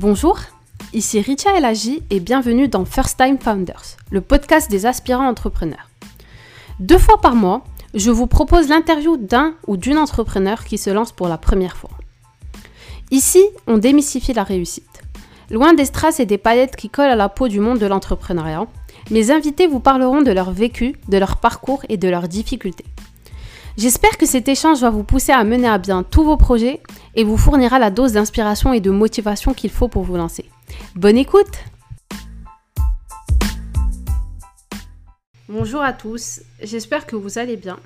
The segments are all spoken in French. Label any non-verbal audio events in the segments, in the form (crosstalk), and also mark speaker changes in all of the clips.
Speaker 1: Bonjour, ici Richa Elagi et bienvenue dans First Time Founders, le podcast des aspirants entrepreneurs. Deux fois par mois, je vous propose l'interview d'un ou d'une entrepreneur qui se lance pour la première fois. Ici, on démystifie la réussite. Loin des strass et des paillettes qui collent à la peau du monde de l'entrepreneuriat, mes invités vous parleront de leur vécu, de leur parcours et de leurs difficultés. J'espère que cet échange va vous pousser à mener à bien tous vos projets et vous fournira la dose d'inspiration et de motivation qu'il faut pour vous lancer. Bonne écoute Bonjour à tous, j'espère que vous allez bien.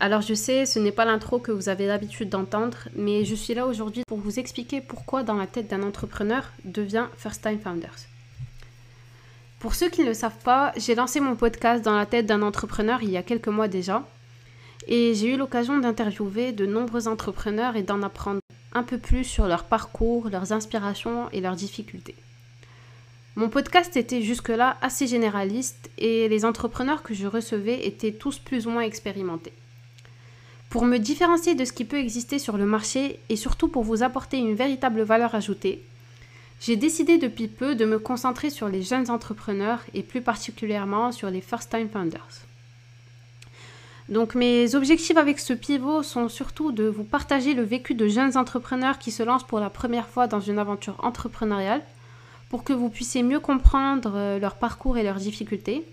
Speaker 1: Alors je sais, ce n'est pas l'intro que vous avez l'habitude d'entendre, mais je suis là aujourd'hui pour vous expliquer pourquoi dans la tête d'un entrepreneur devient First Time Founders. Pour ceux qui ne le savent pas, j'ai lancé mon podcast dans la tête d'un entrepreneur il y a quelques mois déjà, et j'ai eu l'occasion d'interviewer de nombreux entrepreneurs et d'en apprendre un peu plus sur leur parcours, leurs inspirations et leurs difficultés. Mon podcast était jusque-là assez généraliste et les entrepreneurs que je recevais étaient tous plus ou moins expérimentés. Pour me différencier de ce qui peut exister sur le marché et surtout pour vous apporter une véritable valeur ajoutée, j'ai décidé depuis peu de me concentrer sur les jeunes entrepreneurs et plus particulièrement sur les first-time founders. Donc mes objectifs avec ce pivot sont surtout de vous partager le vécu de jeunes entrepreneurs qui se lancent pour la première fois dans une aventure entrepreneuriale pour que vous puissiez mieux comprendre euh, leur parcours et leurs difficultés.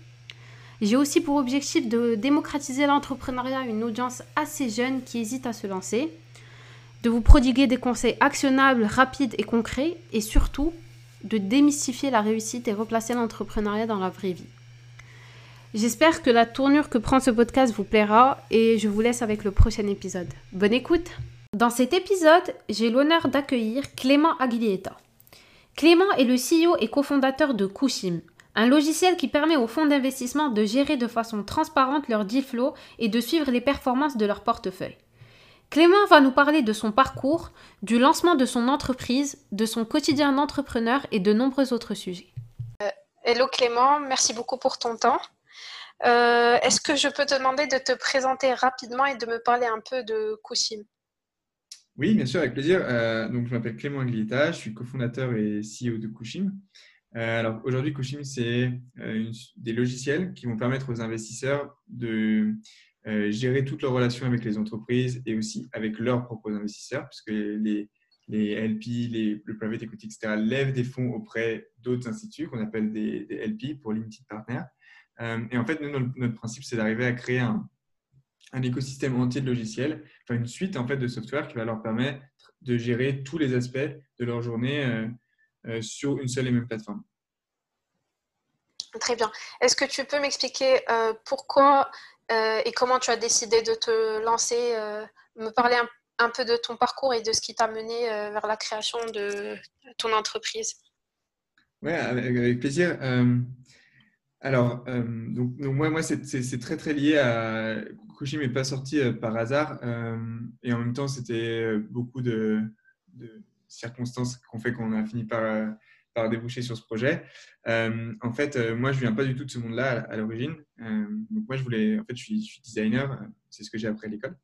Speaker 1: J'ai aussi pour objectif de démocratiser l'entrepreneuriat à une audience assez jeune qui hésite à se lancer, de vous prodiguer des conseils actionnables, rapides et concrets et surtout de démystifier la réussite et replacer l'entrepreneuriat dans la vraie vie. J'espère que la tournure que prend ce podcast vous plaira et je vous laisse avec le prochain épisode. Bonne écoute Dans cet épisode, j'ai l'honneur d'accueillir Clément Aguilieta. Clément est le CEO et cofondateur de Kushim, un logiciel qui permet aux fonds d'investissement de gérer de façon transparente leur deal flow et de suivre les performances de leur portefeuille. Clément va nous parler de son parcours, du lancement de son entreprise, de son quotidien d'entrepreneur et de nombreux autres sujets.
Speaker 2: Euh, hello Clément, merci beaucoup pour ton temps. Euh, est-ce que je peux te demander de te présenter rapidement et de me parler un peu de Kushim
Speaker 3: Oui, bien sûr, avec plaisir. Euh, donc, je m'appelle Clément Aglietta, je suis cofondateur et CEO de Kushim. Euh, alors, aujourd'hui, Kushim, c'est des logiciels qui vont permettre aux investisseurs de gérer toutes leurs relations avec les entreprises et aussi avec leurs propres investisseurs, puisque les, les LP, les, le private equity, etc., lèvent des fonds auprès d'autres instituts qu'on appelle des, des, LP pour limited partners. Euh, et en fait, notre, principe, c'est d'arriver à créer un, écosystème entier de logiciels, enfin une suite en fait de software qui va leur permettre de gérer tous les aspects de leur journée euh, euh, sur une seule et même plateforme.
Speaker 2: Très bien. Est-ce que tu peux m'expliquer pourquoi et comment tu as décidé de te lancer, me parler un, peu de ton parcours et de ce qui t'a mené vers la création de ton entreprise?
Speaker 3: Oui, avec, plaisir. Alors, euh, donc, moi, moi c'est très très lié à. Kushim n'est pas sorti euh, par hasard euh, et en même temps, c'était beaucoup de, circonstances qui ont fait qu'on a fini par, déboucher sur ce projet. en fait, moi, je viens pas du tout de ce monde-là à, l'origine. donc, moi, je voulais. En fait, je suis, designer, c'est ce que j'ai appris à l'école.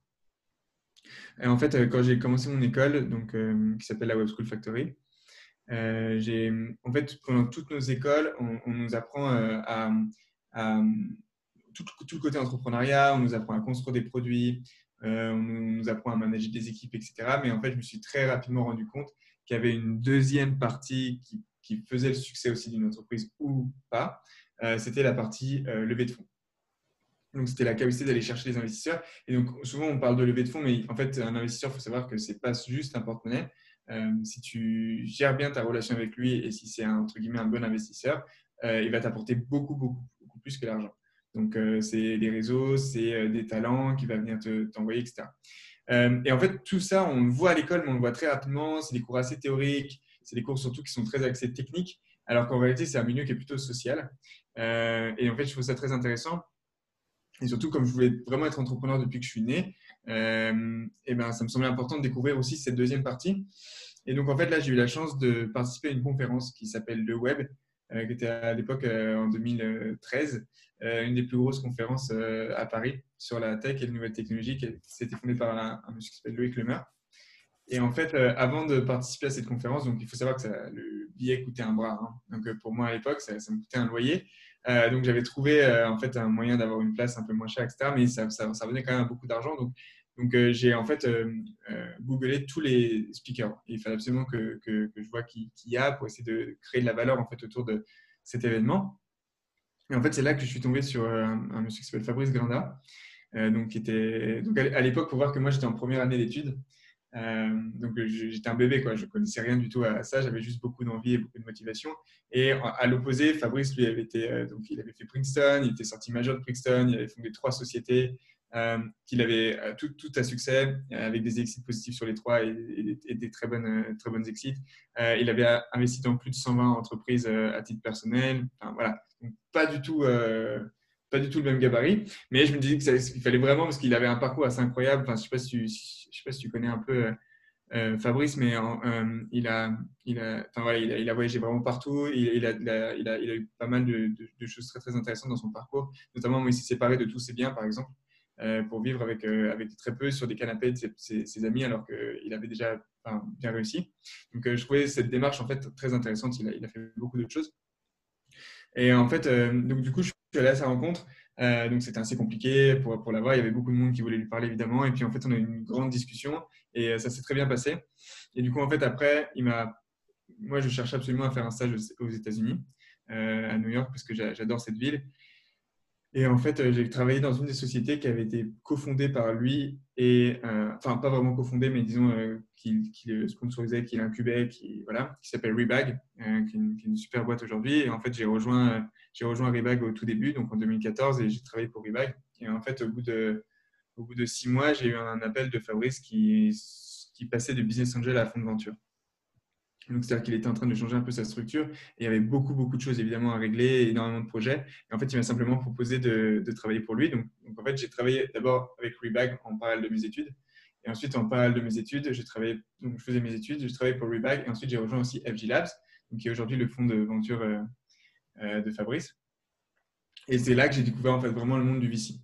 Speaker 3: Et en fait, quand j'ai commencé mon école, donc, qui s'appelle la Web School Factory, en fait, pendant toutes nos écoles, on, nous apprend euh, à, tout, le côté entrepreneuriat, on nous apprend à construire des produits, euh, on nous apprend à manager des équipes, etc. Mais en fait, je me suis très rapidement rendu compte qu'il y avait une deuxième partie qui, faisait le succès aussi d'une entreprise ou pas. C'était la partie levée de fonds. Donc, c'était la capacité d'aller chercher les investisseurs. Et donc, souvent, on parle de levée de fonds, mais en fait, un investisseur, il faut savoir que ce n'est pas juste un porte-monnaie. Euh, si tu gères bien ta relation avec lui et si c'est un, entre guillemets un bon investisseur, euh, il va t'apporter beaucoup, beaucoup, beaucoup plus que l'argent. Donc, euh, c'est des réseaux, c'est des talents qui va venir t'envoyer, etc. et en fait, tout ça, on le voit à l'école, mais on le voit très rapidement. C'est des cours assez théoriques, c'est des cours surtout qui sont très axés techniques, alors qu'en réalité, c'est un milieu qui est plutôt social. et en fait, je trouve ça très intéressant. Et surtout, comme je voulais vraiment être entrepreneur depuis que je suis né, euh, et ben, ça me semblait important de découvrir aussi cette deuxième partie. Et donc, en fait, là, j'ai eu la chance de participer à une conférence qui s'appelle Le Web, euh, qui était à l'époque euh, en 2013, une des plus grosses conférences à Paris sur la tech et les nouvelles technologies, qui s'était fondée par un, monsieur qui s'appelle Loïc Lemer. Et en fait, avant de participer à cette conférence, donc il faut savoir que le billet coûtait un bras. Hein. Donc pour moi à l'époque, ça, me coûtait un loyer. Donc j'avais trouvé en fait un moyen d'avoir une place un peu moins chère, etc. Mais ça, venait quand même beaucoup d'argent. Donc donc, j'ai en fait googlé tous les speakers. il fallait absolument que, je vois qui, y a pour essayer de créer de la valeur en fait autour de cet événement. Et en fait, c'est là que je suis tombé sur un, monsieur qui s'appelle Fabrice Grinda, euh, donc, était, donc à l'époque, pour voir que moi, j'étais en première année d'études. Euh, donc, j'étais un bébé, quoi. Je connaissais rien du tout à ça. J'avais juste beaucoup d'envie et beaucoup de motivation. Et à l'opposé, Fabrice, lui, avait été, euh, donc, il avait fait Princeton, il était sorti major de Princeton, il avait fondé trois sociétés, euh, qu'il avait tout, à succès avec des exits positifs sur les trois et, des très bonnes, très exits. il avait investi dans plus de 120 entreprises à titre personnel. Voilà, pas du tout pas du tout le même gabarit, mais je me disais qu'il fallait vraiment, parce qu'il avait un parcours assez incroyable. Enfin, je ne sais, pas si tu, je sais pas si tu connais un peu Fabrice, mais il, a, il, a, enfin, voilà, il, a, il, a, voyagé vraiment partout. Il, il, a, il, a, eu pas mal de, de, choses très, très intéressantes dans son parcours, notamment il s'est séparé de tous ses biens, par exemple. Euh, pour vivre avec, euh, avec très peu sur des canapés de ses, amis alors qu'il avait déjà bien réussi. Donc euh, je trouvais cette démarche en fait très intéressante. Il a, il a fait beaucoup d'autres choses. Et en fait, donc du coup, suis allé à sa rencontre. donc c'était assez compliqué pour, pour l'avoir. Il y avait beaucoup de monde qui voulait lui parler évidemment. Et puis en fait, on a eu une grande discussion et ça s'est très bien passé. Et du coup, en fait, après, il m'a, moi, je cherchais absolument à faire un stage aux États-Unis, à New York, parce que j'adore cette ville. Et en fait, euh, j'ai travaillé dans une des sociétés qui avait été cofondée par lui, et, euh, enfin, pas vraiment cofondée, mais disons euh, qu'il sponsorisait, qu'il incubait, qui, voilà, qui s'appelle Rebag, qui, est une, super boîte aujourd'hui. Et en fait, j'ai rejoint, j'ai rejoint Rebag au tout début, donc en 2014, et j'ai travaillé pour Rebag. Et en fait, au bout de, six mois, j'ai eu un appel de Fabrice qui, passait de business angel à fond de venture. Donc, c'est-à-dire qu'il était en train de changer un peu sa structure et il y avait beaucoup, beaucoup de choses évidemment à régler, énormément de projets. Et en fait, il m'a simplement proposé de, travailler pour lui. Donc, en fait, j'ai travaillé d'abord avec Rebag en parallèle de mes études. Et ensuite, en parallèle de mes études, j'ai travaillé, donc je faisais mes études, je travaillais pour Rebag. Et ensuite, j'ai rejoint aussi FG Labs, qui est aujourd'hui le fonds de venture euh, de Fabrice. Et c'est là que j'ai découvert en fait vraiment le monde du VC.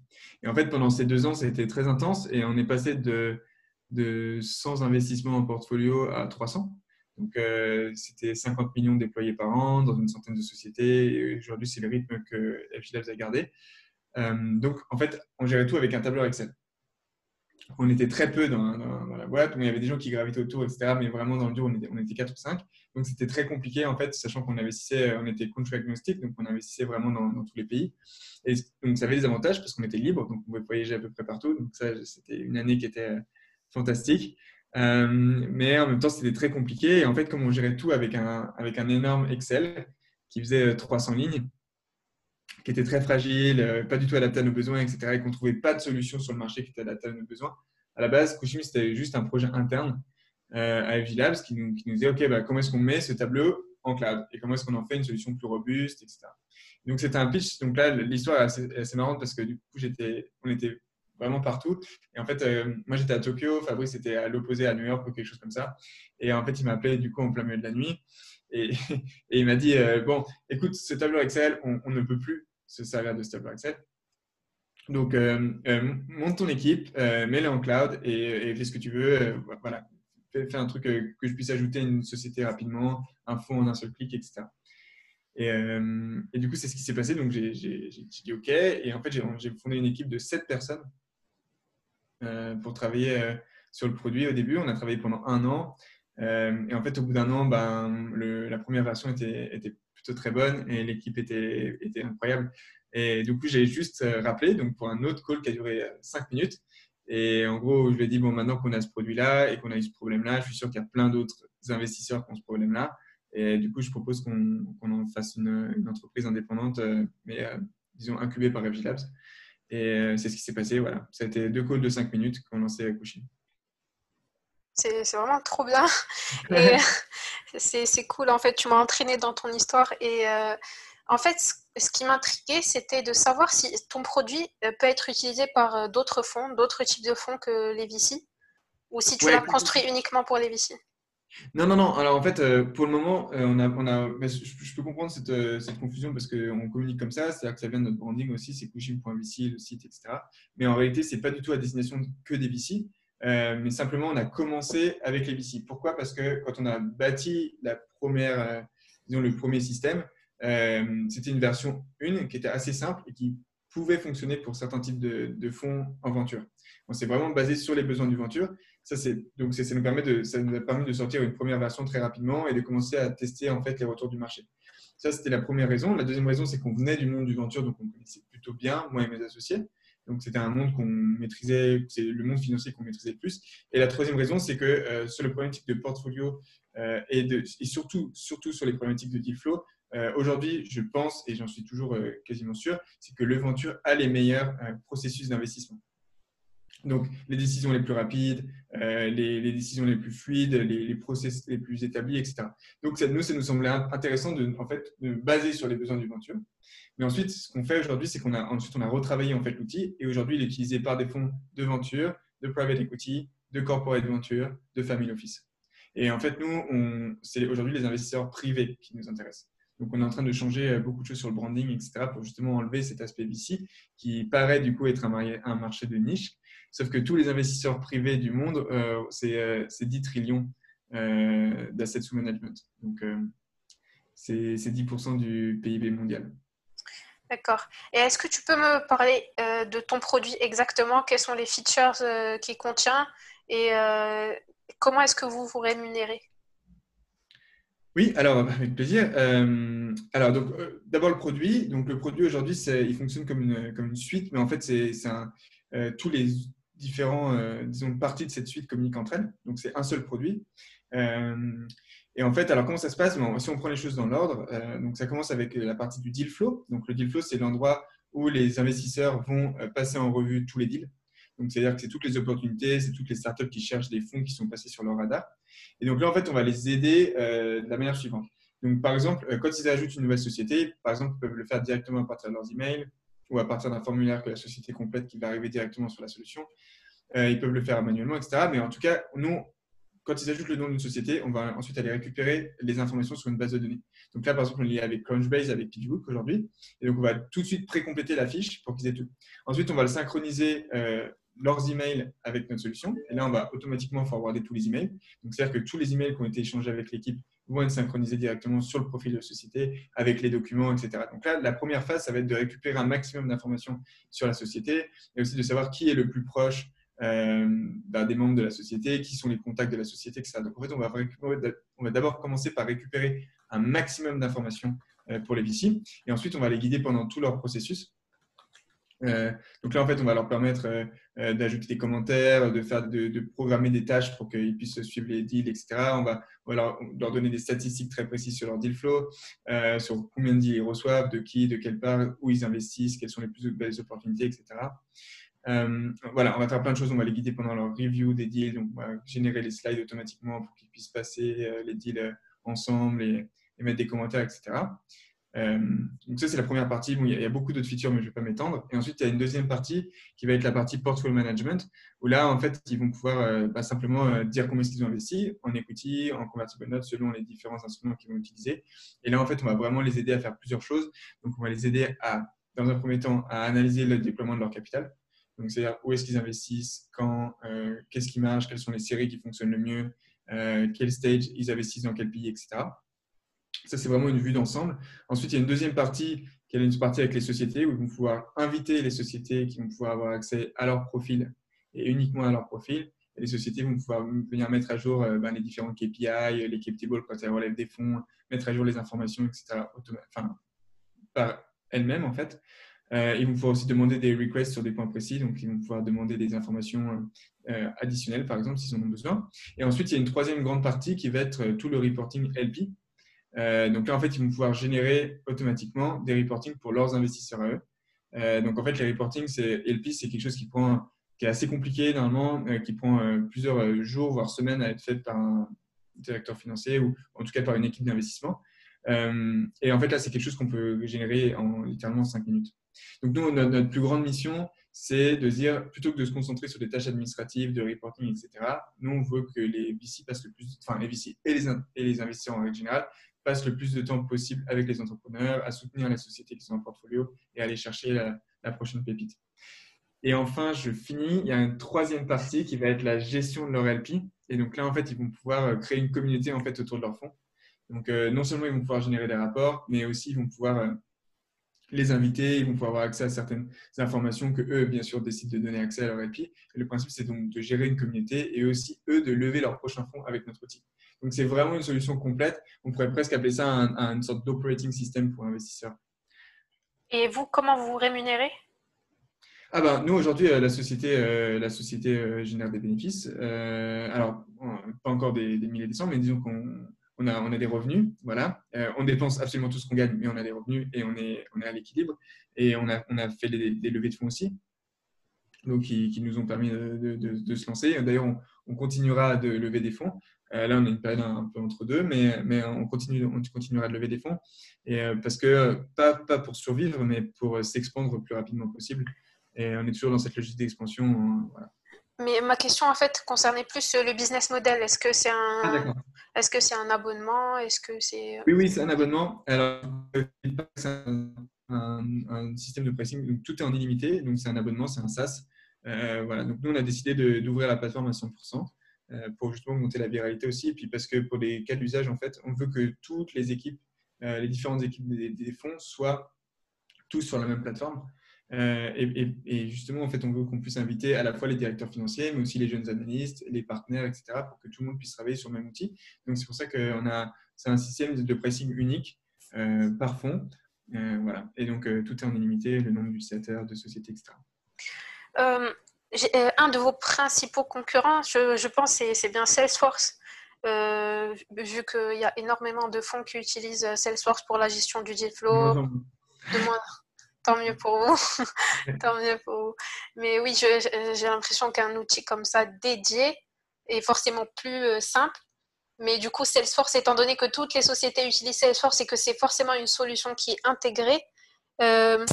Speaker 3: Et en fait, pendant ces deux ans, ça a été très intense et on est passé de, de 100 investissements en portfolio à 300. Donc, euh, c'était 50 millions déployés par an dans une centaine de sociétés. Et aujourd'hui, c'est le rythme que FGLabs a gardé. Euh, donc, en fait, on gérait tout avec un tableur Excel. On était très peu dans, la boîte. il y avait des gens qui gravitaient autour, etc. Mais vraiment, dans le dur, on était, on était 4 ou 5. Donc, c'était très compliqué, en fait, sachant qu'on investissait, on était country agnostic, donc on investissait vraiment dans, tous les pays. Et donc, ça avait des avantages parce qu'on était libre, donc on pouvait voyager à peu près partout. Donc, ça, c'était une année qui était fantastique. Euh, mais en même temps, c'était très compliqué. Et en fait, comme on gérait tout avec un, avec un énorme Excel qui faisait 300 euh, lignes, qui était très fragile, euh, pas du tout adapté à nos besoins, etc., et qu'on ne trouvait pas de solution sur le marché qui était adapté à nos besoins. À la base, Kushimi, c'était juste un projet interne à FG Labs qui nous, qui nous disait, OK, bah, comment est-ce qu'on met ce tableau en cloud et comment est-ce qu'on en fait une solution plus robuste, etc. Donc, c'était un pitch. Donc là, l'histoire est assez, assez, parce que du coup, on était vraiment partout. Et en fait, euh, moi j'étais à Tokyo, Fabrice était à l'opposé à New York ou quelque chose comme ça. Et en fait, il m'a appelé du coup en plein milieu de la nuit. Et, (laughs) il m'a dit euh, Bon, écoute, ce tableau Excel, on, ne peut plus se servir de ce tableau Excel. Donc, euh, monte ton équipe, mets-le en cloud et, fais ce que tu veux. voilà, fais, un truc que je puisse ajouter une société rapidement, un fonds en un seul clic, etc. Et, et, du coup, c'est ce qui s'est passé. Donc, j'ai dit OK. Et en fait, j'ai fondé une équipe de 7 personnes euh, pour travailler euh, sur le produit au début. On a travaillé pendant un an. Euh, et en fait, au bout d'un an, ben, la première version était, était, très bonne et l'équipe était, était, incroyable. Et du coup, j'ai juste rappelé donc pour un autre call qui a duré 5 minutes. Et en gros, je lui ai dit, bon, maintenant qu'on a ce produit-là et qu'on a eu ce problème-là, je suis sûr qu'il y a plein d'autres investisseurs qui ont ce problème-là. Et du coup, je propose qu'on en fasse une, entreprise indépendante, mais disons incubée par FG. Et euh, c'est ce qui s'est passé. Voilà. Ça a été deux calls de 5 minutes qu'on lançait à Couchin.
Speaker 2: C'est vraiment trop bien. (laughs) Et (laughs) c'est cool. En fait, tu m'as entraîné dans ton histoire. Et euh, en fait, ce qui m'intriguait, c'était de savoir si ton produit euh, peut être utilisé par d'autres fonds, d'autres types de fonds que les VC, ou si tu l'as construit uniquement pour les VC.
Speaker 3: Non, non, non. Alors en fait, euh, pour le moment, euh, on a, on a, je, peux comprendre cette, euh, cette confusion parce qu'on communique comme ça, c'est-à-dire que ça vient de notre branding aussi, c'est kushim.vc, le site, etc. Mais en réalité, ce n'est pas du tout à destination que des VC. Mais simplement, on a commencé avec les VC. Pourquoi? Parce que quand on a bâti la première, disons, le premier système, c'était une version 1 qui était assez simple et qui pouvait fonctionner pour certains types de, fonds en venture. On s'est vraiment basé sur les besoins du venture. Ça, donc ça, nous permet de, ça nous a permis de sortir une première version très rapidement et de commencer à tester en fait les retours du marché. Ça, c'était la première raison. La deuxième raison, c'est qu'on venait du monde du venture, donc on connaissait plutôt bien, moi et mes associés. Donc, c'était un monde qu'on maîtrisait, c'est le monde financier qu'on maîtrisait plus. Et la troisième raison, c'est que euh, sur le problématique de portfolio euh, et surtout, surtout sur les problématiques de deal flow, euh, aujourd'hui, je pense, et j'en suis toujours quasiment sûr, c'est que le venture a les meilleurs processus d'investissement. Donc, les décisions les plus rapides, euh, les, décisions les plus fluides, les, les, process les plus établis, etc. Donc, nous, ça nous semblait intéressant de, en fait, de baser sur les besoins du venture. Mais ensuite, ce qu'on fait aujourd'hui, c'est qu'on a ensuite on a retravaillé en fait l'outil et aujourd'hui, il est utilisé par des fonds de venture, de private equity, de corporate venture, de family office. Et en fait, nous, c'est aujourd'hui les investisseurs privés qui nous intéressent. Donc, on est en train de changer euh, beaucoup de choses sur le branding, etc., pour justement enlever cet aspect VC qui paraît du coup être un marché de niche Sauf que tous les investisseurs privés du monde, euh, c'est 10 euh, trillions euh, d'assets sous management. Donc, c'est 10% du PIB mondial.
Speaker 2: D'accord. Et est-ce que tu peux me parler de ton produit exactement? Quels sont les features qu'il contient? Et comment est-ce que vous vous rémunérez?
Speaker 3: Oui, alors avec plaisir. alors donc d'abord le produit. Donc le produit aujourd'hui, il fonctionne comme une, comme une suite, mais en fait c'est tous les différents, euh, disons, parties de cette suite communiquent entre elles. Donc, c'est un seul produit. Euh, et en fait, alors comment ça se passe? Si on prend les choses dans l'ordre, euh, donc ça commence avec la partie du deal flow. Donc, le deal flow, c'est l'endroit où les investisseurs vont passer en revue tous les deals. Donc, c'est-à-dire que c'est toutes les opportunités, c'est toutes les startups qui cherchent des fonds qui sont passés sur leur radar. Et donc là, en fait, on va les aider de la manière suivante. Donc, par exemple, quand ils ajoutent une nouvelle société, par exemple, ils peuvent le faire directement à partir de leurs emails ou à partir d'un formulaire que la société complète qui va arriver directement sur la solution. Euh, ils peuvent le faire manuellement, etc. Mais en tout cas, nous, quand ils ajoutent le nom d'une société, on va ensuite aller récupérer les informations sur une base de données. Donc là, par exemple, on est avec Crunchbase, avec PitchBook aujourd'hui. Et donc, on va tout de suite pré-compléter la fiche pour qu'ils aient tout. Ensuite, on va le synchroniser euh, leurs emails avec notre solution. Et là, on va automatiquement forwarder tous les emails. Donc, c'est-à-dire que tous les emails qui ont été échangés avec l'équipe vont être synchronisés directement sur le profil de société avec les documents, etc. Donc là, la première phase, ça va être de récupérer un maximum d'informations sur la société et aussi de savoir qui est le plus proche euh, des membres de la société, qui sont les contacts de la société, etc. Donc en fait, on va, on va d'abord commencer par récupérer un maximum d'informations euh, pour les VC et ensuite on va les guider pendant tout leur processus. Euh, donc là, en fait, on va leur permettre d'ajouter des commentaires, de, faire, de, programmer des tâches pour qu'ils puissent suivre les deals, etc. On va, leur, donner des statistiques très précises sur leur deal flow, sur combien de deals ils reçoivent, de qui, de quelle part, où ils investissent, quelles sont les plus belles opportunités, etc. Euh, voilà, on va faire plein de choses. On va les guider pendant leur review des deals. Donc, on va générer les slides automatiquement pour qu'ils puissent passer euh, les deals euh, ensemble et, mettre des commentaires, etc. donc, ça, c'est la première partie. Il, y a, beaucoup d'autres features, mais je ne vais pas m'étendre. Et ensuite, il y a une deuxième partie qui va être la partie portfolio management, où là, en fait, ils vont pouvoir bah, simplement dire combien ils ont investi en equity, en convertible notes, selon les différents instruments qu'ils vont utiliser. Et là, en fait, on va vraiment les aider à faire plusieurs choses. Donc, on va les aider à, dans un premier temps, à analyser le déploiement de leur capital. Donc, c'est-à-dire où est-ce qu'ils investissent, quand, euh, qu'est-ce qui marche, quelles sont les séries qui fonctionnent le mieux, euh, quel stage ils investissent dans quel pays, etc. Ça, c'est vraiment une vue d'ensemble. Ensuite, il y a une deuxième partie qui est une partie avec les sociétés où ils vont pouvoir inviter les sociétés qui vont pouvoir avoir accès à leur profil et uniquement à leur profil. Les sociétés vont pouvoir venir mettre à jour euh, ben, les différents KPI, les tables quand elles relèvent des fonds, mettre à jour les informations, etc. Enfin, par elles-mêmes, en fait. Euh, ils vont pouvoir aussi demander des requests sur des points précis, donc ils vont pouvoir demander des informations euh, additionnelles, par exemple, s'ils en ont besoin. Et ensuite, il y a une troisième grande partie qui va être tout le reporting LP. Donc là, en fait, ils vont pouvoir générer automatiquement des reportings pour leurs investisseurs à eux. donc en fait, les reportings, c'est LP, c'est quelque chose qui prend qui est assez compliqué normalement, qui prend plusieurs jours voire semaines à être fait par un directeur financier ou en tout cas par une équipe d'investissement. et en fait, là, c'est quelque chose qu'on peut générer en littéralement 5 minutes. Donc, nous, notre, plus grande mission, c'est de dire, plutôt que de se concentrer sur des tâches administratives, de reporting, etc., nous, on veut que les VC passent le plus, enfin, les VC et les, et les investisseurs en règle générale passent le plus de temps possible avec les entrepreneurs, à soutenir les sociétés qui sont en portfolio et à aller chercher la, prochaine pépite. Et enfin, je finis, il y a une troisième partie qui va être la gestion de leur LP. Et donc là, en fait, ils vont pouvoir euh, créer une communauté en fait, autour de leur fonds. Donc, euh, non seulement ils vont pouvoir générer des rapports, mais aussi ils vont pouvoir euh, les inviter, ils vont pouvoir avoir accès à certaines informations que eux, bien sûr, décident de donner accès à leur. Et le principe, c'est donc de gérer une communauté et aussi, eux, de lever leur prochain fonds avec notre outil. Donc, c'est vraiment une solution complète. On pourrait presque appeler ça une sorte d'operating system pour investisseurs.
Speaker 2: Et vous, comment vous vous rémunérez?
Speaker 3: Ah ben, nous, aujourd'hui, euh, la société, euh, la société euh, génère des bénéfices. alors, pas encore des, milliers de cents, mais disons qu'on on a, on a des revenus. Voilà. on dépense absolument tout ce qu'on gagne, mais on a des revenus et on est, on est à l'équilibre. Et on a, on a fait des, levées de fonds aussi, donc qui, qui nous ont permis de, se lancer. D'ailleurs, on, on, continuera de lever des fonds. là, on a une période un, peu entre deux, mais, mais on, continue, on continuera de lever des fonds. Et, parce que, pas, pas pour survivre, mais pour s'expandre le plus rapidement possible. Et on est toujours dans cette logique d'expansion. Euh,
Speaker 2: Mais ma question, en fait, concernait plus le business model. Est-ce que c'est un, ah, est-ce que c'est un abonnement? Est-ce que c'est
Speaker 3: Oui, oui, c'est un abonnement. Alors, c'est un, système de pricing. Donc, tout est en illimité. Donc, c'est un abonnement, c'est un SaaS. Euh, voilà. Donc, nous, on a décidé d'ouvrir la plateforme à 100% euh, pour justement monter la viralité aussi. Et puis, parce que pour les cas d'usage, en fait, on veut que toutes les équipes, les différentes équipes des, des fonds soient tous sur la même plateforme. Euh, et, justement, en fait, on veut qu'on puisse inviter à la fois les directeurs financiers, mais aussi les jeunes analystes, les partenaires, etc., pour que tout le monde puisse travailler sur le même outil. Donc, c'est pour ça qu'on a, c'est un système de pricing unique euh, par fonds. Euh, voilà. Et donc, tout est en illimité, le nombre d'utilisateurs, de sociétés, etc.
Speaker 2: un de vos principaux concurrents, je, pense, c'est bien Salesforce. vu qu'il y a énormément de fonds qui utilisent Salesforce pour la gestion du deal flow, de moins, tant mieux pour vous. (laughs) tant mieux pour vous. Mais oui, j'ai l'impression qu'un outil comme ça dédié est forcément plus euh, simple. Mais du coup, Salesforce, étant donné que toutes les sociétés utilisent Salesforce et que c'est forcément une solution qui est intégrée, euh,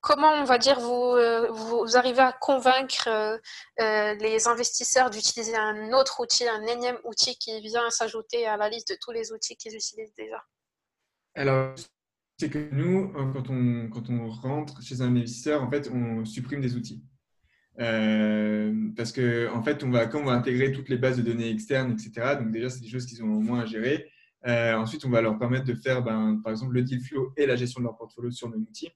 Speaker 2: comment on va dire vous, euh, vous arrivez à convaincre les investisseurs d'utiliser un autre outil, un énième outil qui vient s'ajouter à la liste de tous les outils qu'ils utilisent déjà?
Speaker 3: Alors, c'est que nous, euh, quand on, quand on rentre chez un investisseur, en fait, on supprime des outils. Euh, parce que en fait, on va, quand on va intégrer toutes les bases de données externes, etc., donc déjà, c'est des choses qu'ils ont moins à gérer. Euh, ensuite, on va leur permettre de faire, ben, par exemple, le deal flow et la gestion de leur portfolio sur nos outils.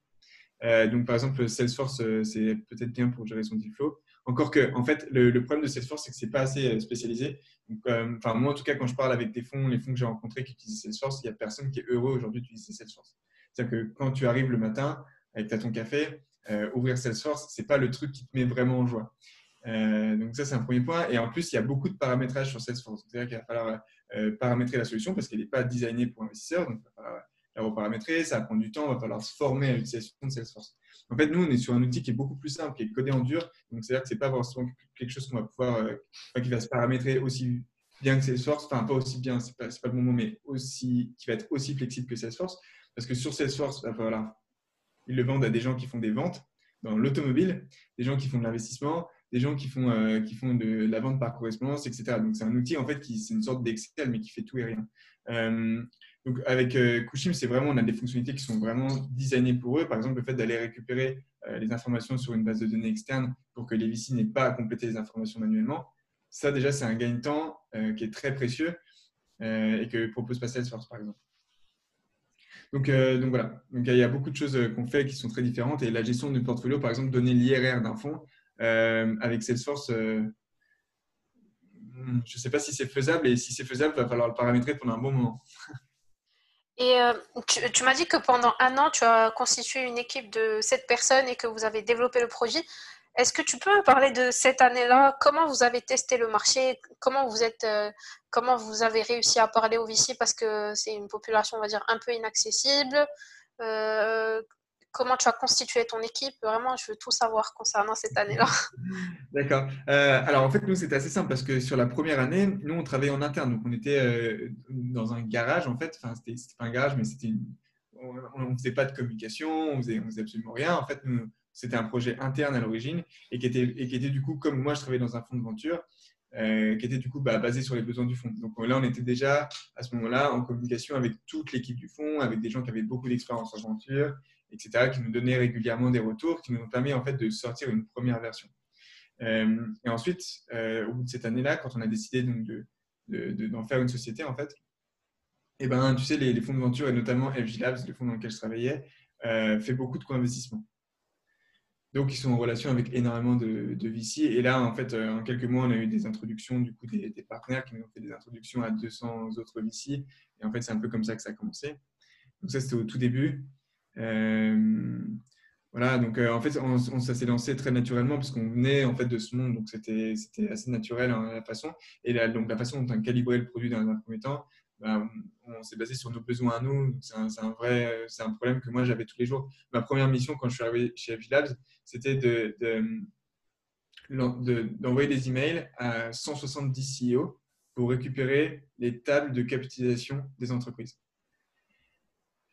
Speaker 3: donc, par exemple, Salesforce, c'est peut-être bien pour gérer son deal flow. Encore que, en fait, le, problème de Salesforce, c'est que c'est pas assez spécialisé. Enfin, moi, en tout cas, quand je parle avec des fonds, les fonds que j'ai rencontrés qui utilisent Salesforce, il n'y a personne qui est heureux aujourd'hui d'utiliser Salesforce. C'est-à-dire que quand tu arrives le matin avec ton café, euh, ouvrir Salesforce, ce n'est pas le truc qui te met vraiment en joie. Euh, donc ça, c'est un premier point. Et en plus, il y a beaucoup de paramétrage sur Salesforce. C'est-à-dire qu'il va falloir euh, paramétrer la solution parce qu'elle n'est pas designée pour investisseurs. Donc, il va falloir la reparamétrer. Ça va prendre du temps. Il va falloir se former à l'utilisation de Salesforce. En fait, nous, on est sur un outil qui est beaucoup plus simple, qui est codé en dur. Donc, c'est-à-dire que ce n'est pas forcément quelque chose qu'on va pouvoir, qui va se paramétrer aussi bien que Salesforce. Enfin, pas aussi bien, ce n'est pas, pas, le bon mot, mais aussi, qui va être aussi flexible que Salesforce. Parce que sur Salesforce, ils le vendent à des gens qui font des ventes dans l'automobile, des gens qui font de l'investissement, des gens qui font, euh, qui font de la vente par correspondance, etc. Donc, c'est un outil, en fait, qui c'est une sorte d'Excel, mais qui fait tout et rien. Euh, donc, avec euh, Kushim, c'est vraiment, on a des fonctionnalités qui sont vraiment designées pour eux. Par exemple, le fait d'aller récupérer les informations sur une base de données externe pour que les VC n'aient pas à compléter les informations manuellement. Ça, déjà, c'est un gain de temps qui est très précieux et que propose pas Salesforce, par exemple. Donc, euh, donc voilà, donc, il y a beaucoup de choses euh, qu'on fait qui sont très différentes. Et la gestion du portfolio, par exemple, donner l'IRR d'un fonds euh, avec Salesforce, hmm, je ne sais pas si c'est faisable. Et si c'est faisable, il va falloir le paramétrer pendant un bon moment. (laughs)
Speaker 2: Et tu, m'as dit que pendant un an, tu as constitué une équipe de sept personnes et que vous avez développé le projet. Est-ce que tu peux me parler de cette année-là? Comment vous avez testé le marché? Comment vous êtes, euh, comment vous avez réussi à parler aux VC parce que c'est une population, on va dire, un peu inaccessible. Euh, comment tu as constitué ton équipe? Vraiment, je veux tout savoir concernant cette année-là. (laughs)
Speaker 3: D'accord. Euh, alors en fait, nous, c'était assez simple parce que sur la première année, nous, on travaillait en interne. Donc on était dans un garage, en fait. Enfin, c'était pas un garage, mais c'était on ne faisait pas de communication, on faisait, faisait absolument rien. En fait, nous, c'était un projet interne à l'origine et, qui était, du coup, comme moi je travaillais dans un fonds de venture, euh, qui était du coup bah, basé sur les besoins du fonds. Donc là, on était déjà à ce moment-là en communication avec toute l'équipe du fonds, avec des gens qui avaient beaucoup d'expérience en venture etc., qui nous donnaient régulièrement des retours, qui nous ont permis en fait de sortir une première version. et ensuite, au bout de cette année-là, quand on a décidé d'en faire une société, en fait, et eh ben, tu sais, les, fonds de venture, et notamment FG Labs, le fonds dans lequel je travaillais, euh, fait beaucoup de co-investissements. Donc, ils sont en relation avec énormément de, de VC. Et là, en fait, euh, en quelques mois, on a eu des introductions du coup des, partenaires qui nous ont fait des introductions à 200 autres VC. Et en fait, c'est un peu comme ça que ça a commencé. Donc, ça, c'était au tout début. Euh, voilà, donc en fait, on, ça s'est lancé très naturellement parce qu'on venait en fait de ce monde, donc c'était assez naturel hein, la façon. Et donc la façon dont on a calibré le produit dans un premier temps, ben, on s'est basé sur nos besoins à nous. C'est un, vrai, un problème que moi j'avais tous les jours. Ma première mission quand je suis arrivé chez FG Labs, c'était de, d'envoyer des emails à 170 CEO pour récupérer les tables de capitalisation des entreprises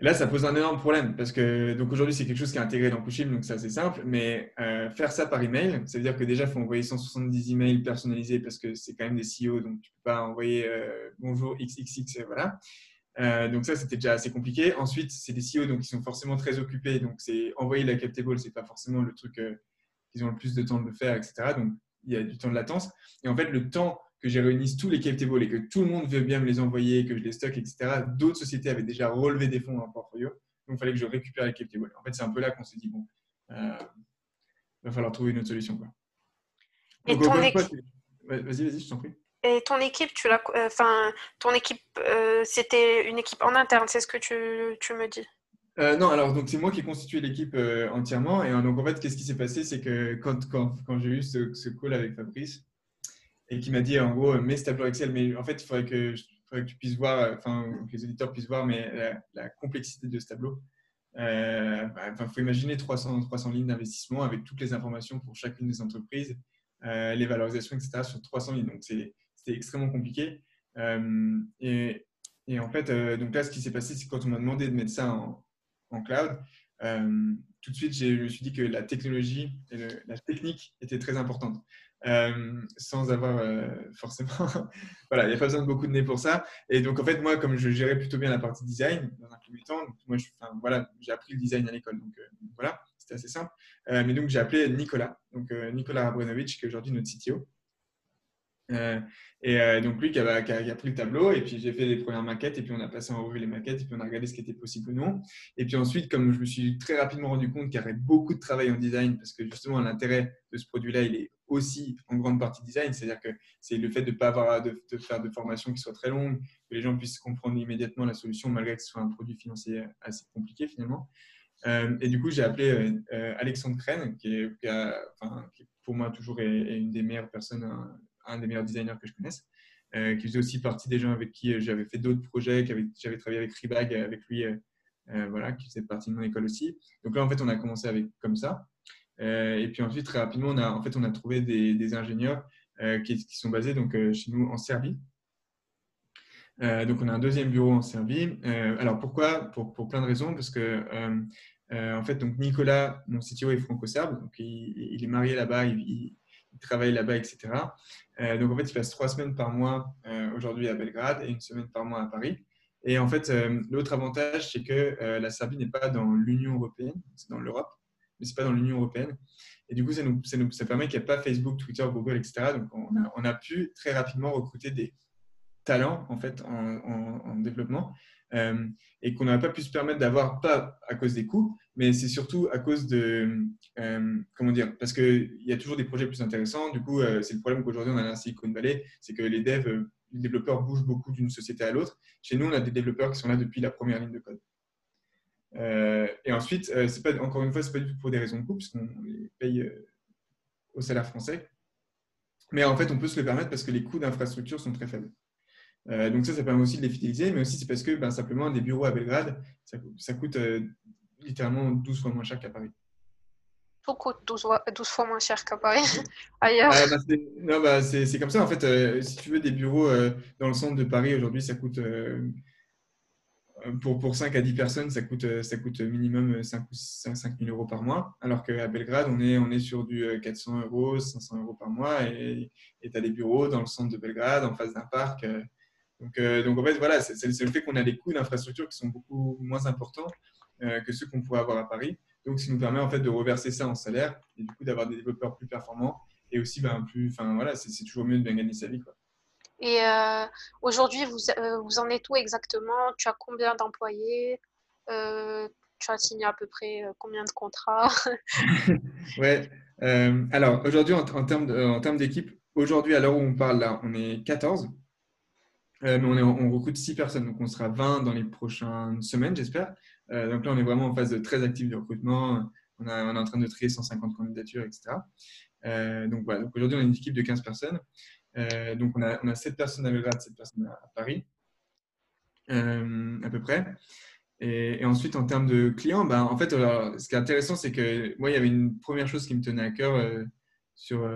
Speaker 3: là, ça pose un énorme problème parce que donc aujourd'hui, c'est quelque chose qui est intégré dans Pushim, donc c'est assez simple. Mais euh, faire ça par email, ça veut dire que déjà, il faut envoyer 170 emails personnalisés parce que c'est quand même des CEO, donc tu peux pas envoyer euh, bonjour XXX, voilà. Euh, donc ça, c'était déjà assez compliqué. Ensuite, c'est des CEO donc qui sont forcément très occupés, donc c'est envoyer la cap table, c'est pas forcément le truc qu'ils ont le plus de temps de le faire, etc. Donc il y a du temps de latence. Et en fait, le temps que j'ai réuni tous les cap tables et que tout le monde veut bien me les envoyer, que je les stocke, etc., d'autres sociétés avaient déjà relevé des fonds dans le portfolio. Donc, il fallait que je récupère les cap tables. En fait, c'est un peu là qu'on s'est dit, bon, il euh, va falloir trouver une autre solution. Quoi.
Speaker 2: Et ton équipe...
Speaker 3: Vas-y, vas-y, je t'en prie.
Speaker 2: Et ton équipe, tu l'as, euh, enfin, ton équipe, euh, c'était une équipe en interne, c'est ce que tu, tu me dis?
Speaker 3: Non, alors donc c'est moi qui ai constitué l'équipe entièrement. Et donc en fait, qu'est-ce qui s'est passé? C'est que quand, quand, quand j'ai eu ce, ce, call avec Fabrice, et qui m'a dit en gros, mets ce tableau Excel, mais en fait, il faudrait que, tu puisses voir, enfin, que les auditeurs puissent voir mais la, complexité de ce tableau. Euh, bah, il faut imaginer 300, 300 lignes d'investissement avec toutes les informations pour chacune des entreprises, euh, les valorisations, etc. sur 300 lignes. Donc, c'était extrêmement compliqué. Euh, et, en fait, donc là, ce qui s'est passé, c'est quand on m'a demandé de mettre ça en cloud, tout de suite, je me suis dit que la technologie et la technique étaient très importantes. Euh, sans avoir euh, forcément. (laughs) voilà, il n'y a pas besoin de beaucoup de nez pour ça. Et donc, en fait, moi, comme je gérais plutôt bien la partie design dans un premier temps, moi, voilà, j'ai appris le design à l'école. Donc, euh, voilà, c'était assez simple. mais donc, j'ai appelé Nicolas, donc Nicolas Abrenovic, qui est aujourd'hui notre CTO. et donc, lui qui a, qui, a, pris le tableau, et puis j'ai fait les premières maquettes, et puis on a passé en revue les maquettes, et puis on a regardé ce qui était possible ou non. Et puis ensuite, comme je me suis très rapidement rendu compte qu'il y avait beaucoup de travail en design, parce que justement, l'intérêt de ce produit-là, il est aussi en grande partie design, c'est-à-dire que c'est le fait de ne pas avoir de, faire de formation qui soit très longue, que les gens puissent comprendre immédiatement la solution malgré que ce soit un produit financier assez compliqué finalement. Euh, et du coup, j'ai appelé euh, euh, Alexandre Crène, qui est, pour moi toujours est, une des meilleures personnes, un, des meilleurs designers que je connaisse, qui faisait aussi partie des gens avec qui j'avais fait d'autres projets, j'avais travaillé avec Rebag, avec lui, voilà, qui faisait partie de mon école aussi. Donc là, en fait, on a commencé avec comme ça. Euh, et puis ensuite, très rapidement, on a, en fait, on a trouvé des, ingénieurs euh, qui, sont basés donc, euh, chez nous en Serbie. donc, on a un deuxième bureau en Serbie. alors, pourquoi? Pour, plein de raisons. Parce que, en fait, donc Nicolas, mon CTO, est franco-serbe. Donc, il, est marié là-bas, il, travaille là-bas, etc. donc, en fait, il passe trois semaines par mois aujourd'hui à Belgrade et une semaine par mois à Paris. Et en fait, l'autre avantage, c'est que la Serbie n'est pas dans l'Union européenne, c'est dans l'Europe mais ce n'est pas dans l'Union européenne. Et du coup, ça, nous, ça, nous, ça permet qu'il n'y ait pas Facebook, Twitter, Google, etc. Donc, on a, pu très rapidement recruter des talents en, fait, en, en, développement euh, et qu'on n'aurait pas pu se permettre d'avoir, pas à cause des coûts, mais c'est surtout à cause de, euh, comment dire, parce qu'il y a toujours des projets plus intéressants. Du coup, euh, c'est le problème qu'aujourd'hui, on a dans Silicon Valley, c'est que les devs, les développeurs bougent beaucoup d'une société à l'autre. Chez nous, on a des développeurs qui sont là depuis la première ligne de code. Euh, et ensuite, euh, c'est pas, encore une fois, ce n'est pas du tout pour des raisons de coût, puisqu'on les paye euh, au salaire français. Mais en fait, on peut se le permettre parce que les coûts d'infrastructure sont très faibles. donc ça, ça permet aussi de les fidéliser, mais aussi c'est parce que ben, simplement des bureaux à Belgrade, ça, coûte littéralement 12 fois moins cher qu'à Paris.
Speaker 2: Tout coûte 12, fois moins cher qu'à Paris (laughs) ailleurs.
Speaker 3: bah, bah c'est comme ça. En fait, si tu veux des bureaux dans le centre de Paris aujourd'hui, ça coûte pour, pour 5 à 10 personnes, ça coûte, ça coûte minimum 5, 5 000 euros par mois, alors qu'à Belgrade, on est, on est sur du 400 euros, 500 euros par mois, et tu as des bureaux dans le centre de Belgrade, en face d'un parc. Donc, euh, donc en fait, voilà, c'est le fait qu'on a des coûts d'infrastructure qui sont beaucoup moins importants que ceux qu'on pourrait avoir à Paris. Donc, ça nous permet en fait de reverser ça en salaire et du coup d'avoir des développeurs plus performants et aussi ben, plus. Enfin voilà, c'est toujours mieux de bien gagner sa vie. Quoi.
Speaker 2: Et euh, aujourd'hui, vous, euh, vous en êtes où exactement? Tu as combien d'employés? Euh, Tu as signé à peu près combien de contrats? (laughs)
Speaker 3: Ouais. alors aujourd'hui, en, en, termes d'équipe, aujourd'hui, à l'heure où on parle, là, on est 14. mais on, est, on recrute 6 personnes, donc on sera 20 dans les prochaines semaines, j'espère. donc là, on est vraiment en phase de très active de recrutement. On, est en train de trier 150 candidatures, etc. donc voilà, aujourd'hui, on a une équipe de 15 personnes. Euh, donc, on a, on a 7 personnes à Belgrade, 7 personnes à, Paris, euh, à peu près. Et, ensuite, en termes de clients, ben, en fait, ce qui est intéressant, c'est que moi, il y avait une première chose qui me tenait à cœur euh, sur,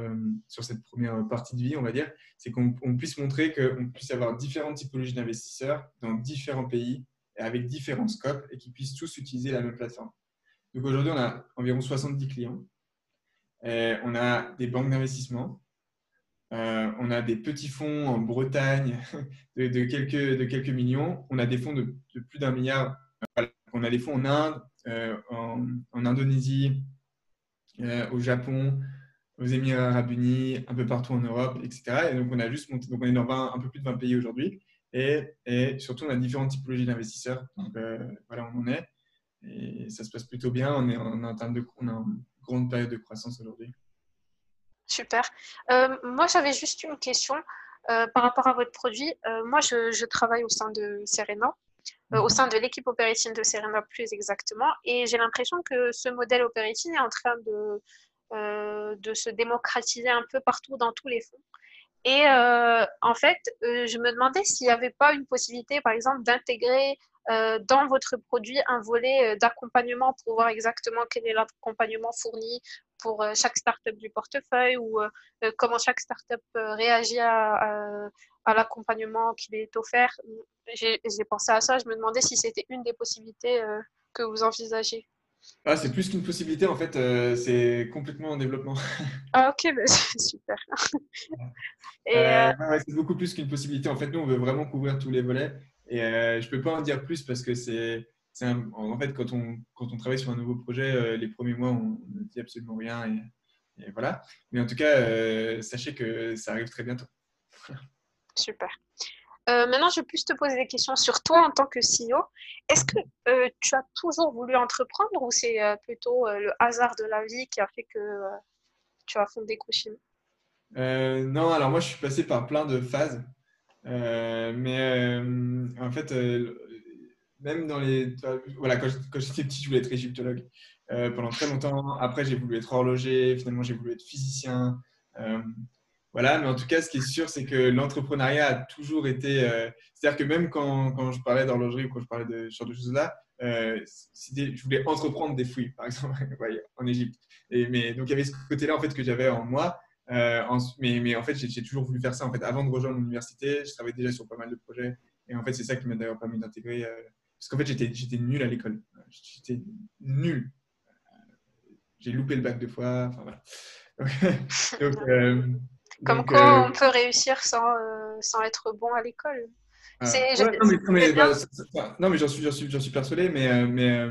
Speaker 3: sur cette première partie de vie, on va dire, c'est qu'on puisse montrer qu'on puisse avoir différentes typologies d'investisseurs dans différents pays et avec différents scopes et qu'ils puissent tous utiliser la même plateforme. Donc aujourd'hui, on a environ 70 clients. on a des banques d'investissement, euh, on a des petits fonds en Bretagne (laughs) de, quelques, millions. On a des fonds de, plus d'un milliard. On a des fonds en Inde, euh, en, Indonésie, euh, au Japon, aux Émirats arabes unis, un peu partout en Europe, etc. Et donc, on a juste monté, donc on est dans un peu plus de 20 pays aujourd'hui. Et, surtout, on a différentes typologies d'investisseurs. Donc, voilà, on en est. Et ça se passe plutôt bien. On est en de, on a une grande période de croissance aujourd'hui.
Speaker 2: Super. Euh, moi, j'avais juste une question euh, par rapport à votre produit. Euh, moi, je, travaille au sein de Serena, au mhm. sein de l'équipe opérative de Serena plus exactement, et j'ai l'impression que ce modèle opérative est en train de, de se démocratiser un peu partout dans tous les fonds. Et en fait, je me demandais s'il n'y avait pas une possibilité, par exemple, d'intégrer dans votre produit un volet d'accompagnement pour voir exactement quel est l'accompagnement fourni pour euh, chaque startup du portefeuille ou comment chaque startup réagit à, l'accompagnement qui lui est offert. J'ai pensé à ça, je me demandais si c'était une des possibilités que vous envisagez.
Speaker 3: Ah, c'est plus qu'une possibilité, en fait, c'est complètement en développement. (laughs)
Speaker 2: Ah, ok, bah, (laughs) super.
Speaker 3: c'est beaucoup plus qu'une possibilité. En fait, nous, on veut vraiment couvrir tous les volets. Et euh, je ne peux pas en dire plus parce que c'est. En fait, quand on, quand on travaille sur un nouveau projet, euh, les premiers mois, on ne dit absolument rien. Et, voilà. Mais en tout cas, euh, sachez que ça arrive très bientôt. (laughs)
Speaker 2: Super. maintenant, je vais plus te poser des questions sur toi en tant que CEO. Est-ce que tu as toujours voulu entreprendre ou c'est plutôt le hasard de la vie qui a fait que tu as fondé Kushim
Speaker 3: Non, alors moi, je suis passé par plein de phases. Euh, mais euh, en fait, euh, même dans les. Voilà, quand j'étais petit, je voulais être égyptologue pendant très longtemps. Après, j'ai voulu être horloger. Finalement, j'ai voulu être physicien. voilà, mais en tout cas, ce qui est sûr, c'est que l'entrepreneuriat a toujours été. C'est-à-dire que même quand, quand je parlais d'horlogerie ou quand je parlais de ce genre de choses-là, je voulais entreprendre des fouilles, par exemple, (laughs) en Égypte. Et, donc, il y avait ce côté-là en fait, que j'avais en moi. Euh, mais, mais, en fait, j'ai toujours voulu faire ça. En fait, avant de rejoindre l'université, je travaillais déjà sur pas mal de projets. Et en fait, c'est ça qui m'a d'ailleurs permis d'intégrer. Euh, parce qu'en fait, j'étais nul à l'école. J'étais nul. J'ai loupé le bac deux fois. Enfin, voilà. (laughs)
Speaker 2: Euh, Comme quoi, on peut réussir sans, sans être bon à l'école.
Speaker 3: Ah. non, mais, bah, non, mais j'en suis, suis, suis, persuadé, mais, mais,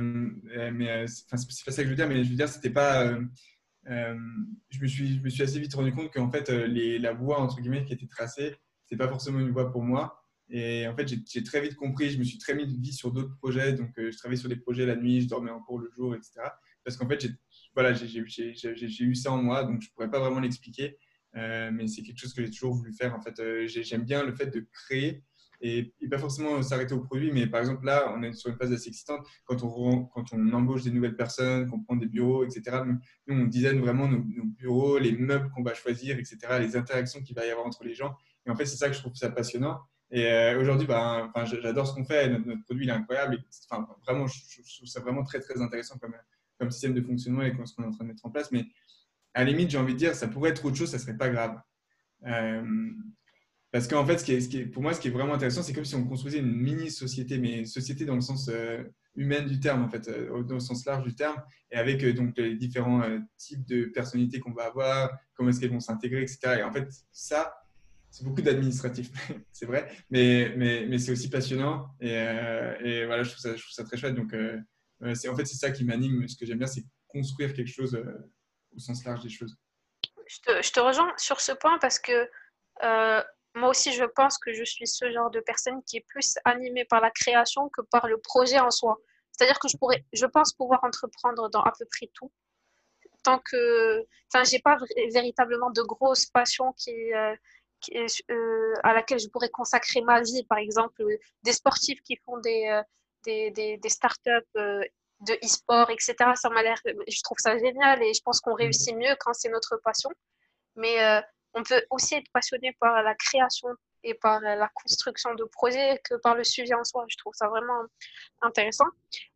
Speaker 3: mais c'est pas ça que je veux dire, mais je veux dire, c'était pas euh, je, me suis, je me suis assez vite rendu compte qu'en fait, euh, les, la voie entre guillemets qui était tracée, c'est pas forcément une voie pour moi. Et en fait, j'ai très vite compris, je me suis très vie sur d'autres projets. Donc, euh, je travaillais sur des projets la nuit, je dormais en cours le jour, etc. Parce qu'en fait, j'ai eu ça en moi, donc je pourrais pas vraiment l'expliquer. mais c'est quelque chose que j'ai toujours voulu faire. En fait, j'aime bien le fait de créer et, pas forcément s'arrêter au produit, mais par exemple là, on est sur une phase assez excitante quand on, quand on embauche des nouvelles personnes, qu'on prend des bureaux, etc. Nous, on design vraiment nos, bureaux, les meubles qu'on va choisir, etc., les interactions qu'il va y avoir entre les gens. Et en fait, c'est ça que je trouve ça passionnant. Et euh, aujourd'hui, ben, j'adore ce qu'on fait, notre, produit il est incroyable. Vraiment, je, trouve ça vraiment très, très intéressant comme, comme système de fonctionnement et ce qu'on est en train de mettre en place. Mais à la limite, j'ai envie de dire, ça pourrait être autre chose, ça serait pas grave. Euh, parce qu'en fait, pour moi, ce qui est vraiment intéressant, c'est comme si on construisait une mini-société, mais société dans le sens euh, humain du terme, en fait, dans le sens large du terme, et avec donc les différents types de personnalités qu'on va avoir, comment est-ce qu'elles vont s'intégrer, etc. Et en fait, ça, c'est beaucoup d'administratif, (laughs) c'est vrai, mais, mais, mais c'est aussi passionnant. Et, et, voilà, je trouve, ça, je trouve ça très chouette. Donc, c'est en fait c'est ça qui m'anime. Ce que j'aime bien, c'est construire quelque chose au sens large des choses.
Speaker 2: Je te, je te, rejoins sur ce point parce que moi aussi, je pense que je suis ce genre de personne qui est plus animée par la création que par le projet en soi. C'est-à-dire que je pourrais, je pense pouvoir entreprendre dans à peu près tout. Tant que, enfin, j'ai pas véritablement de grosses passions qui, euh, euh, à laquelle je pourrais consacrer ma vie. Par exemple, des sportifs qui font des, euh, des, des, startups de e-sport, etc. Ça m'a l'air, je trouve ça génial et je pense qu'on réussit mieux quand c'est notre passion. Mais on peut aussi être passionné par la création et par la construction de projets que par le sujet en soi. Je trouve ça vraiment intéressant.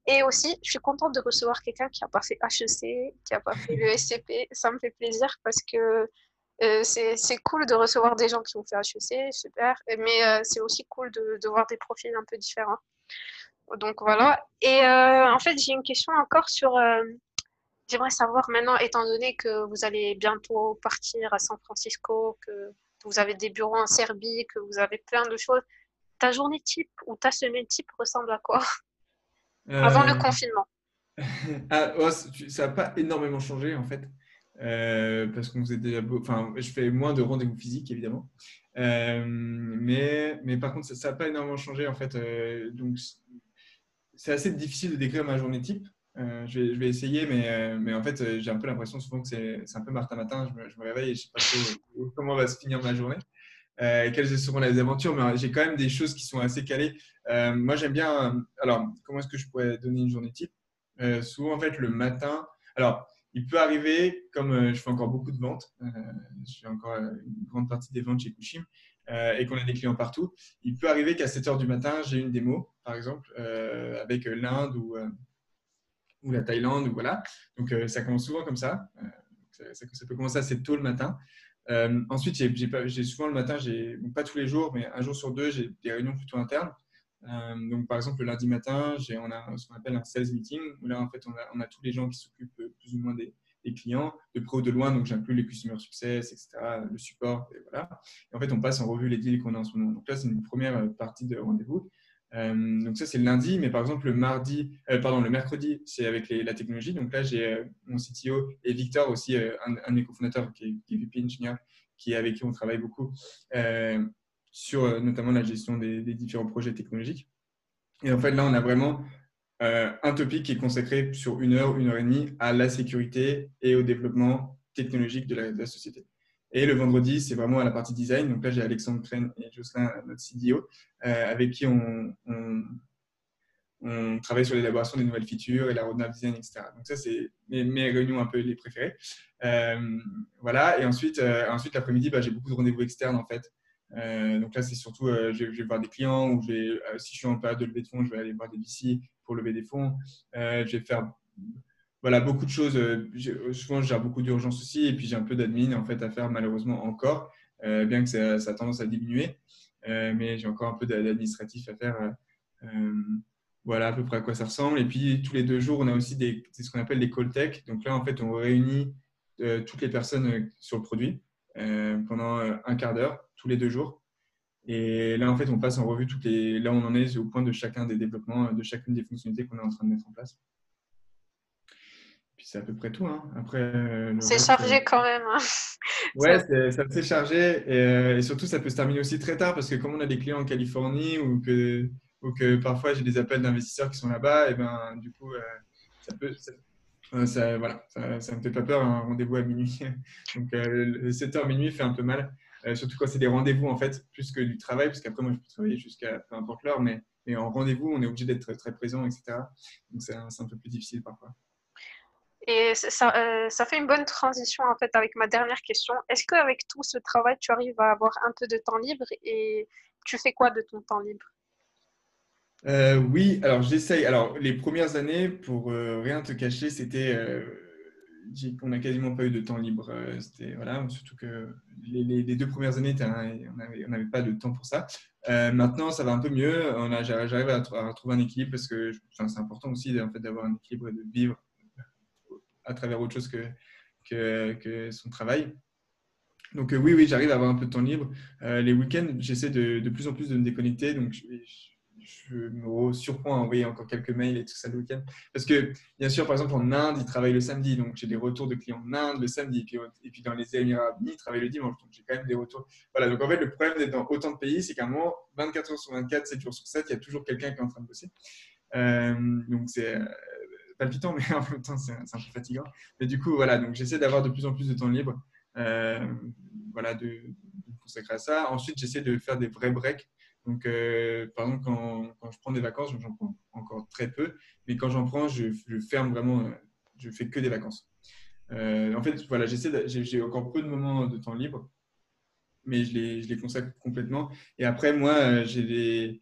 Speaker 2: Et aussi, je suis contente de recevoir quelqu'un qui a pas fait HEC, qui a pas fait le SCP. Ça me fait plaisir parce que euh, c'est cool de recevoir des gens qui ont fait HEC, super. Mais euh, c'est aussi cool de, de, voir des profils un peu différents. Donc voilà. Et euh, en fait, j'ai une question encore sur J'aimerais savoir maintenant, étant donné que vous allez bientôt partir à San Francisco, que vous avez des bureaux en Serbie, que vous avez plein de choses, ta journée type ou ta semaine type ressemble à quoi? Avant le confinement (laughs)
Speaker 3: ah, Ça n'a pas énormément changé en fait. Euh, parce qu'on faisait déjà enfin je fais moins de rendez-vous physiques évidemment euh, mais, mais par contre ça n'a pas énormément changé en fait donc c'est assez difficile de décrire ma journée type euh, je, vais, essayer, mais, euh, mais en fait, euh, j'ai un peu l'impression souvent que c'est un peu Martin Matin. Je me, je me, réveille et je ne sais pas trop comment va se finir ma journée. Euh, quelles seront les aventures, mais j'ai quand même des choses qui sont assez calées. moi, j'aime bien. Alors, comment est-ce que je pourrais donner une journée type? Souvent, en fait, le matin. Alors, il peut arriver, comme je fais encore beaucoup de ventes, je fais encore une grande partie des ventes chez Kushim, et qu'on a des clients partout, il peut arriver qu'à 7 heures du matin, j'ai une démo, par exemple, avec l'Inde ou la Thaïlande, ou voilà. Donc, euh, ça commence souvent comme ça. Euh, ça, peut commencer assez tôt le matin. Euh, ensuite, j'ai souvent le matin, pas tous les jours, mais un jour sur deux, j'ai des réunions plutôt internes. Donc, par exemple, le lundi matin, on a ce qu'on appelle un sales meeting, où là, en fait, on a, tous les gens qui s'occupent plus ou moins des, clients, de près ou de loin. Donc, j'inclus les customer success, etc., le support, et voilà. Et en fait, on passe en revue les deals qu'on a en ce moment. Donc là, c'est une première partie de rendez-vous. Euh, donc ça, c'est le lundi, mais par exemple, le mardi, euh, pardon, le mercredi, c'est avec la technologie. Donc là, j'ai euh, mon CTO et Victor aussi, un, un, de mes cofondateurs qui est, qui est VP Engineer, qui est avec qui on travaille beaucoup sur notamment la gestion des, différents projets technologiques. Et en fait, là, on a vraiment un topic qui est consacré sur une heure, une heure et demie à la sécurité et au développement technologique de la, société. Et le vendredi, c'est vraiment à la partie design. Donc là, j'ai Alexandre Crène et Jocelyn, notre CDO, euh, avec qui on, travaille sur l'élaboration des nouvelles features et la roadmap design, etc. Donc ça, c'est mes, réunions un peu les préférées. Euh, voilà. Et ensuite, euh, ensuite l'après-midi, bah, j'ai beaucoup de rendez-vous externes, en fait. Donc là, c'est surtout, je, vais voir des clients ou vais, si je suis en période de levée de fonds, je vais aller voir des VC pour lever des fonds. je vais faire voilà, beaucoup de choses. Euh, euh, souvent, j'ai beaucoup d'urgence aussi, et puis j'ai un peu d'admin en fait à faire malheureusement encore, euh, bien que ça, a tendance à diminuer, mais j'ai encore un peu d'administratif à faire. voilà à peu près à quoi ça ressemble. Et puis tous les deux jours, on a aussi des, ce qu'on appelle des call tech. Donc là, en fait, on réunit toutes les personnes sur le produit pendant un quart d'heure, tous les deux jours. Et là, en fait, on passe en revue toutes les. Là, on en est au point de chacun des développements, de chacune des fonctionnalités qu'on est en train de mettre en place c'est à peu près tout. Hein. Après,
Speaker 2: euh, c'est chargé euh, quand même. Hein. (laughs)
Speaker 3: Ouais, c'est assez chargé. Euh, et, surtout, ça peut se terminer aussi très tard parce que comme on a des clients en Californie ou que, ou que parfois j'ai des appels d'investisseurs qui sont là-bas, et ben du coup, ça peut. Ça, voilà, ça, ne me fait pas peur un rendez-vous à minuit. (laughs) Donc, 7h minuit fait un peu mal. Surtout quand c'est des rendez-vous en fait, plus que du travail, parce qu'après, moi, je peux travailler jusqu'à peu importe l'heure, mais, mais en rendez-vous, on est obligé d'être très présent, etc. Donc, c'est un, un peu plus difficile parfois.
Speaker 2: Et ça, euh, ça, fait une bonne transition en fait avec ma dernière question. Est-ce qu'avec tout ce travail, tu arrives à avoir un peu de temps libre et tu fais quoi de ton temps libre?
Speaker 3: Euh, Oui, alors j'essaye. Alors les premières années, pour euh, rien te cacher, c'était on n'a quasiment pas eu de temps libre. c'était voilà, surtout que les, deux premières années, on n'avait pas de temps pour ça. maintenant, ça va un peu mieux. J'arrive à, à, trouver un équilibre parce que c'est important aussi en fait, d'avoir un équilibre et de vivre à travers autre chose que, que, son travail. Donc euh, oui, oui, j'arrive à avoir un peu de temps libre. Euh, les week-ends, j'essaie de, plus en plus de me déconnecter. Me surprends à envoyer encore quelques mails et tout ça le week-end. Parce que, bien sûr, par exemple, en Inde, ils travaillent le samedi. Donc, j'ai des retours de clients en Inde le samedi. Et puis, et puis dans les Émirats Arabes ils travaillent le dimanche. Donc, j'ai quand même des retours. Voilà. Donc, en fait, le problème d'être dans autant de pays, c'est qu'à un moment, 24 heures sur 24, 7 jours sur 7, il y a toujours quelqu'un qui est en train de bosser. Euh, donc, c'est euh, palpitant, (laughs) mais en même temps, c'est un peu fatigant. Mais du coup, voilà. Donc, j'essaie d'avoir de plus en plus de temps libre. Euh, voilà, de, de consacrer à ça. Ensuite, j'essaie de faire des vrais breaks. Donc, euh, par exemple, quand, je prends des vacances, j'en prends encore très peu, mais quand j'en prends, je, je, ferme vraiment, euh, je fais que des vacances. Euh, en fait, voilà, j'essaie, j'ai encore peu de moments de temps libre, mais je les, je les consacre complètement. Et après, moi, j'ai des.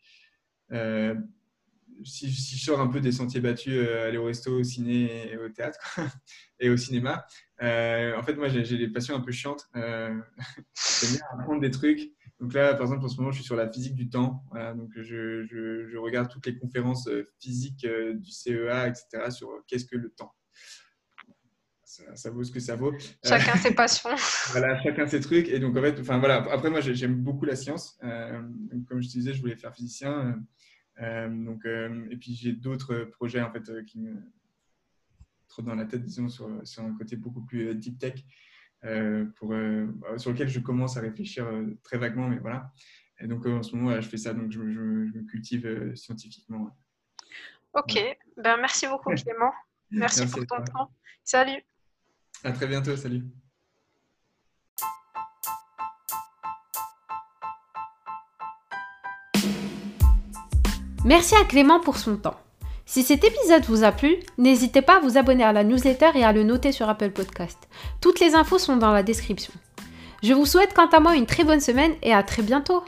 Speaker 3: Si, je sors un peu des sentiers battus, aller au resto, au ciné au théâtre (laughs) et au cinéma, en fait, moi, j'ai des passions un peu chiantes. (laughs) J'aime bien apprendre des trucs. Donc là, par exemple, en ce moment, je suis sur la physique du temps. Voilà, donc je, je, je, regarde toutes les conférences euh, physiques euh, du CEA, etc., sur euh, qu'est-ce que le temps. Ça, ça, vaut ce que ça vaut.
Speaker 2: Chacun ses passions. (laughs)
Speaker 3: voilà, chacun ses trucs. Et donc, en fait, enfin, voilà. Après, moi, j'aime beaucoup la science. Euh, comme je te disais, je voulais faire physicien. Euh, donc, et puis, j'ai d'autres projets, en fait, qui me trottent dans la tête, disons, sur, sur un côté beaucoup plus deep tech. Euh, pour, euh, bah, sur lequel je commence à réfléchir euh, très vaguement, mais voilà. Et donc en ce moment, je fais ça, donc je, je, je me cultive scientifiquement.
Speaker 2: Ok, ouais. ben, merci beaucoup (laughs) Clément. Merci, merci pour ton temps. Salut.
Speaker 3: À très bientôt, salut.
Speaker 1: Merci à Clément pour son temps. Si cet épisode vous a plu, n'hésitez pas à vous abonner à la newsletter et à le noter sur Apple Podcast. Toutes les infos sont dans la description. Je vous souhaite quant à moi une très bonne semaine et à très bientôt